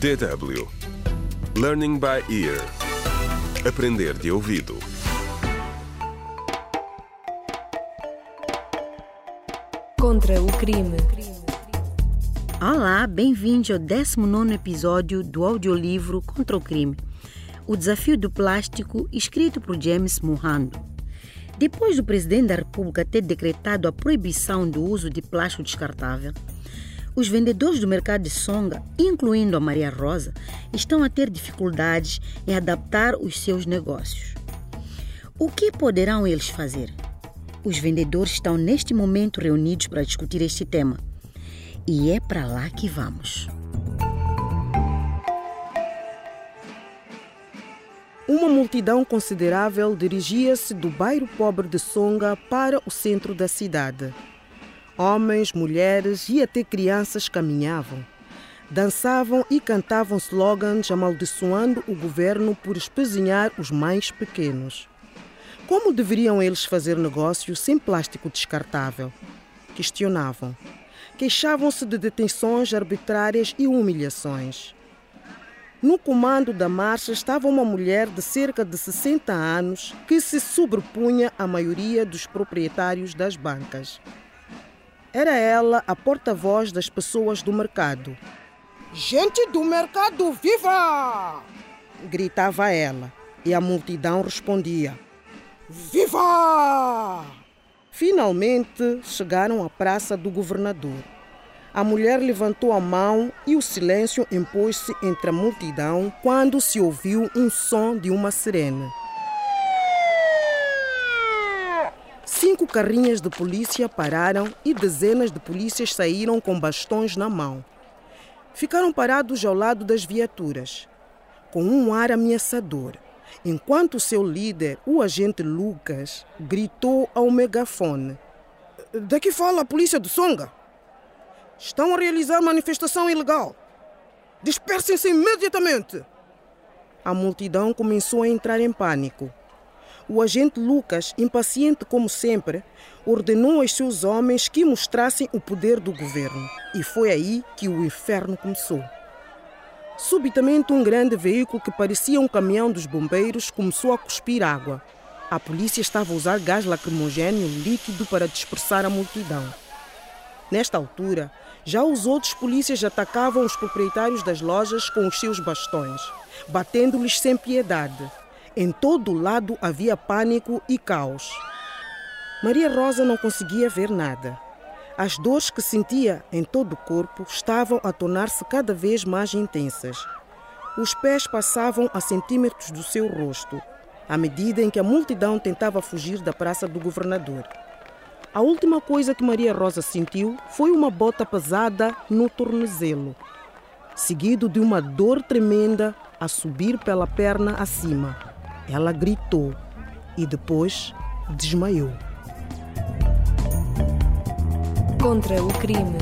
DW Learning by Ear Aprender de ouvido Contra o crime. Olá, bem-vindos ao 19 episódio do audiolivro Contra o Crime. O desafio do plástico, escrito por James Mohando. Depois do presidente da República ter decretado a proibição do uso de plástico descartável, os vendedores do mercado de Songa, incluindo a Maria Rosa, estão a ter dificuldades em adaptar os seus negócios. O que poderão eles fazer? Os vendedores estão neste momento reunidos para discutir este tema. E é para lá que vamos. Uma multidão considerável dirigia-se do bairro pobre de Songa para o centro da cidade. Homens, mulheres e até crianças caminhavam. Dançavam e cantavam slogans amaldiçoando o governo por espezinhar os mais pequenos. Como deveriam eles fazer negócio sem plástico descartável? Questionavam. Queixavam-se de detenções arbitrárias e humilhações. No comando da marcha estava uma mulher de cerca de 60 anos que se sobrepunha à maioria dos proprietários das bancas. Era ela a porta-voz das pessoas do mercado. Gente do mercado, viva! Gritava ela e a multidão respondia: Viva! Finalmente chegaram à praça do governador. A mulher levantou a mão e o silêncio impôs-se entre a multidão quando se ouviu um som de uma sirene. Cinco carrinhas de polícia pararam e dezenas de polícias saíram com bastões na mão. Ficaram parados ao lado das viaturas, com um ar ameaçador, enquanto seu líder, o agente Lucas, gritou ao megafone: Daqui fala a polícia do Songa. Estão a realizar manifestação ilegal. Dispersem-se imediatamente. A multidão começou a entrar em pânico. O agente Lucas, impaciente como sempre, ordenou aos seus homens que mostrassem o poder do governo. E foi aí que o inferno começou. Subitamente, um grande veículo que parecia um caminhão dos bombeiros começou a cuspir água. A polícia estava a usar gás lacrimogêneo líquido para dispersar a multidão. Nesta altura, já os outros polícias atacavam os proprietários das lojas com os seus bastões, batendo-lhes sem piedade. Em todo lado havia pânico e caos. Maria Rosa não conseguia ver nada. As dores que sentia em todo o corpo estavam a tornar-se cada vez mais intensas. Os pés passavam a centímetros do seu rosto, à medida em que a multidão tentava fugir da praça do governador. A última coisa que Maria Rosa sentiu foi uma bota pesada no tornozelo, seguido de uma dor tremenda a subir pela perna acima. Ela gritou e depois desmaiou. Contra o crime.